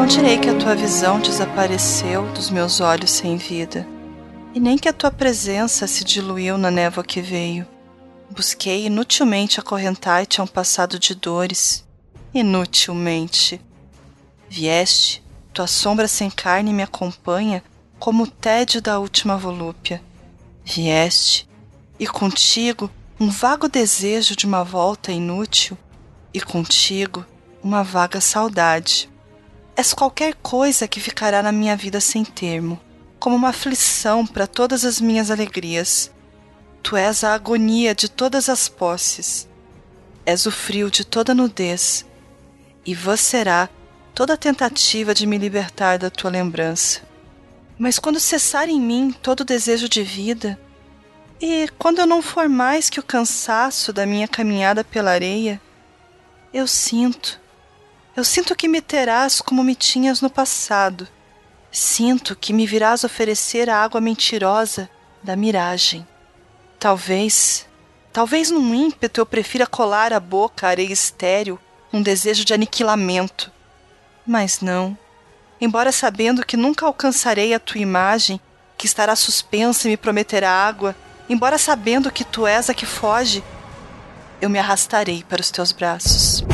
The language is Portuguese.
Não direi que a tua visão desapareceu dos meus olhos sem vida, e nem que a tua presença se diluiu na névoa que veio. Busquei inutilmente acorrentar-te a um passado de dores. Inutilmente. Vieste, tua sombra sem carne me acompanha como o tédio da última volúpia. Vieste, e contigo um vago desejo de uma volta inútil, e contigo uma vaga saudade. És qualquer coisa que ficará na minha vida sem termo, como uma aflição para todas as minhas alegrias. Tu és a agonia de todas as posses, és o frio de toda nudez, e vos será toda tentativa de me libertar da tua lembrança. Mas quando cessar em mim todo desejo de vida, e quando eu não for mais que o cansaço da minha caminhada pela areia, eu sinto, eu sinto que me terás como me tinhas no passado. Sinto que me virás oferecer a água mentirosa da miragem. Talvez, talvez num ímpeto eu prefira colar a boca à areia estéril um desejo de aniquilamento. Mas não. Embora sabendo que nunca alcançarei a tua imagem, que estará suspensa e me prometerá água, embora sabendo que tu és a que foge, eu me arrastarei para os teus braços.